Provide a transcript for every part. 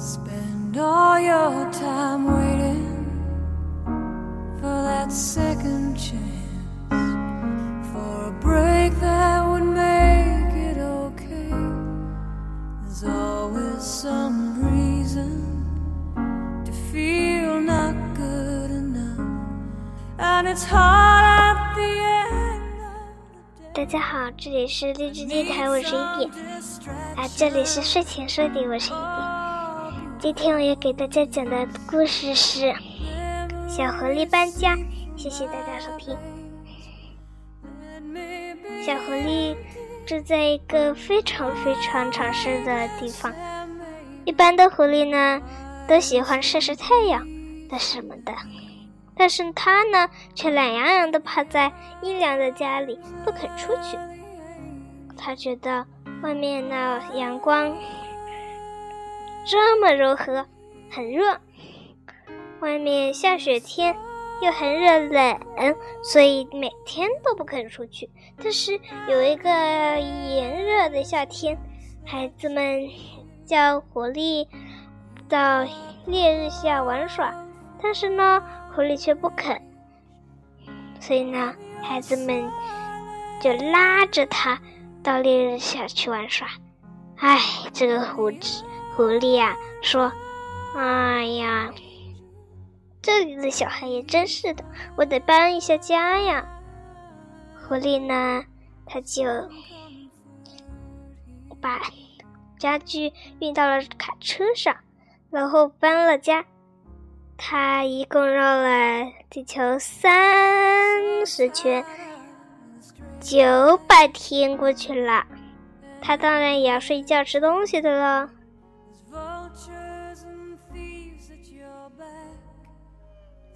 Spend all your time waiting for that second chance, for a break that would make it okay. There's always some reason to feel not good enough, and it's hard at the end. of 大家好，这里是励志电台，我是一点。啊，这里是睡前说的，我是一点。 今天我要给大家讲的故事是《小狐狸搬家》，谢谢大家收听。小狐狸住在一个非常非常潮湿的地方。一般的狐狸呢，都喜欢晒晒太阳的什么的，但是它呢，却懒洋洋的趴在阴凉的家里，不肯出去。它觉得外面那阳光这么柔和，很热，外面下雪天又很热冷，所以每天都不肯出去。但是有一个炎热的夏天，孩子们叫狐狸到烈日下玩耍，但是呢，狐狸却不肯，所以呢，孩子们就拉着他到烈日下去玩耍。唉，这个狐狸。狐狸呀说：“哎呀，这里的小孩也真是的，我得搬一下家呀。”狐狸呢，他就把家具运到了卡车上，然后搬了家。他一共绕了地球三十圈，九百天过去了。他当然也要睡觉、吃东西的了。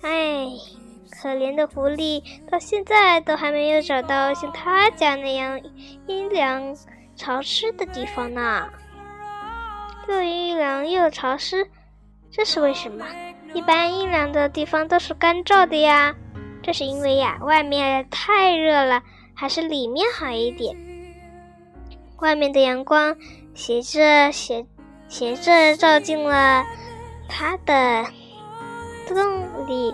哎，可怜的狐狸，到现在都还没有找到像他家那样阴凉潮湿的地方呢。又阴凉又潮湿，这是为什么？一般阴凉的地方都是干燥的呀。这是因为呀，外面太热了，还是里面好一点。外面的阳光斜着斜斜着照进了他的。洞里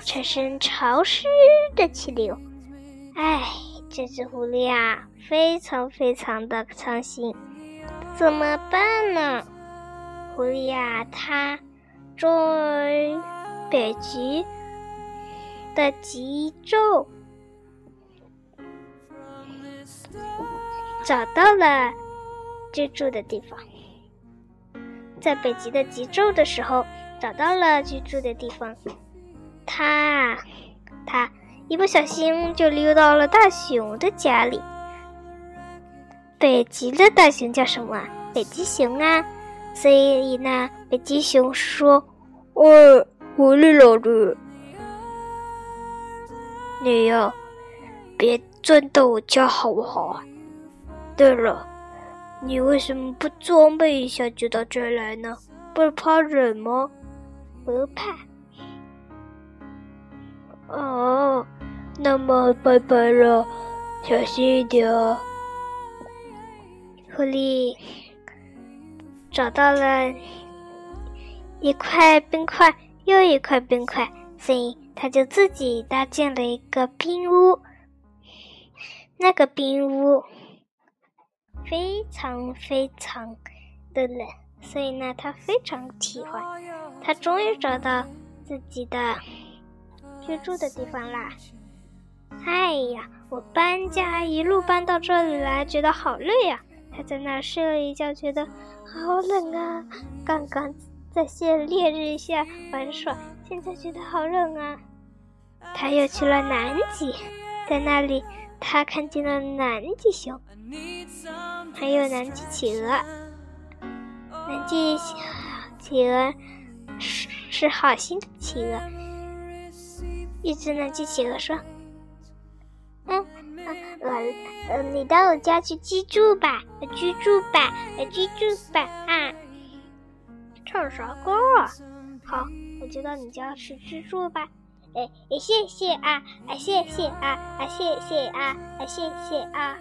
产生潮湿的气流，唉，这只狐狸啊，非常非常的伤心，怎么办呢？狐狸呀，它在北极的极昼找到了居住的地方，在北极的极昼的时候。找到了居住的地方，他，他一不小心就溜到了大熊的家里。北极的大熊叫什么？北极熊啊！所以呢，北极熊说：“喂，狐狸老弟，你呀，别钻到我家好不好？对了，你为什么不装备一下就到这来呢？不是怕冷吗？”不怕哦，那么拜拜了，小心一点哦。狐狸找到了一块冰块，又一块冰块，所以他就自己搭建了一个冰屋。那个冰屋非常非常的冷。所以呢，他非常喜欢。他终于找到自己的居住的地方啦！哎呀，我搬家一路搬到这里来，觉得好累呀。他在那儿睡了一觉，觉得好冷啊。刚刚在些烈日下玩耍，现在觉得好冷啊。他又去了南极，在那里他看见了南极熊，还有南极企鹅。南极企鹅是好心的企鹅。一只南极企鹅说：“嗯，呃呃，你到我家去居住吧，居住吧，居住吧啊！唱啥歌啊？好，我就到你家去居住吧。哎哎，谢谢啊，啊谢谢啊，啊谢谢啊，啊谢谢啊。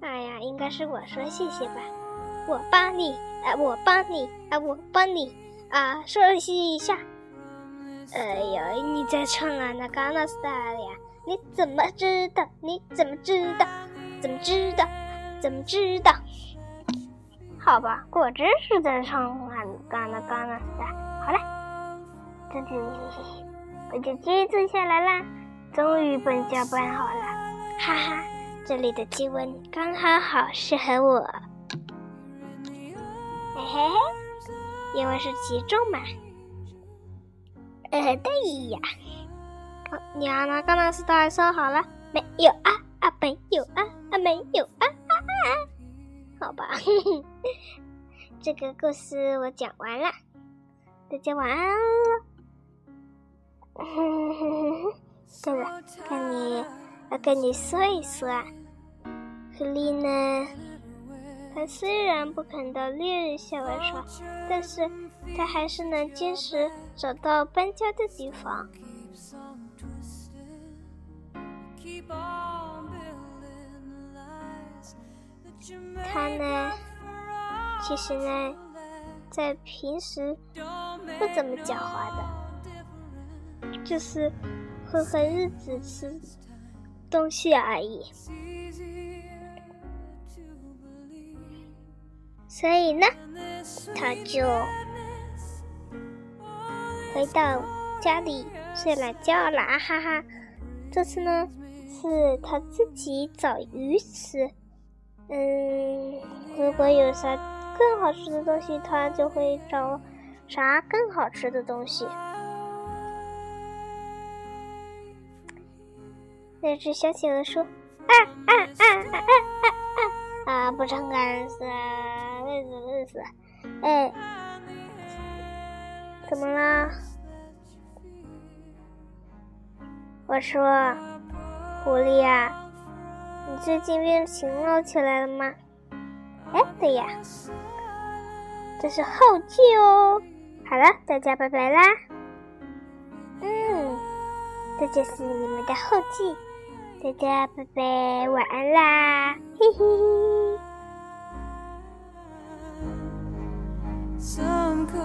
哎呀，应该是我说谢谢吧。”我帮你，啊，我帮你，啊，我帮你，啊，休息一下。哎呀，你在唱啊？那刚那 style 呀？你怎么知道？你怎么知道？怎么知道？怎么知道？好吧，果真是在唱啊，刚那刚那啥。好了，这里我就记录下来啦。终于本家搬好了，哈哈，这里的气温刚好好适合我。嘿嘿嘿，因为是集中嘛。呃，对呀。你啊，那刚那是大说好了没有啊？啊，没有啊？啊，没有啊？啊啊！好吧，这个故事我讲完了，大家晚安了。对了，跟你要跟你说一说啊，狐狸呢，他虽然不肯到烈日下玩耍，但是他还是能坚持找到搬家的地方。他呢，其实呢，在平时不怎么讲话的，就是混混日子吃东西而已。所以呢，他就回到家里睡懒觉了，哈哈。这次呢，是他自己找鱼吃。嗯，如果有啥更好吃的东西，他就会找啥更好吃的东西。那只小企鹅说：“啊啊啊啊啊啊啊！啊不唱歌累死累死！哎，怎么了？”我说：“狐狸呀。”你最近变勤劳起来了吗？哎，对呀，这是后记哦。好了，大家拜拜啦。嗯，这就是你们的后记，大家拜拜，晚安啦，嘿嘿。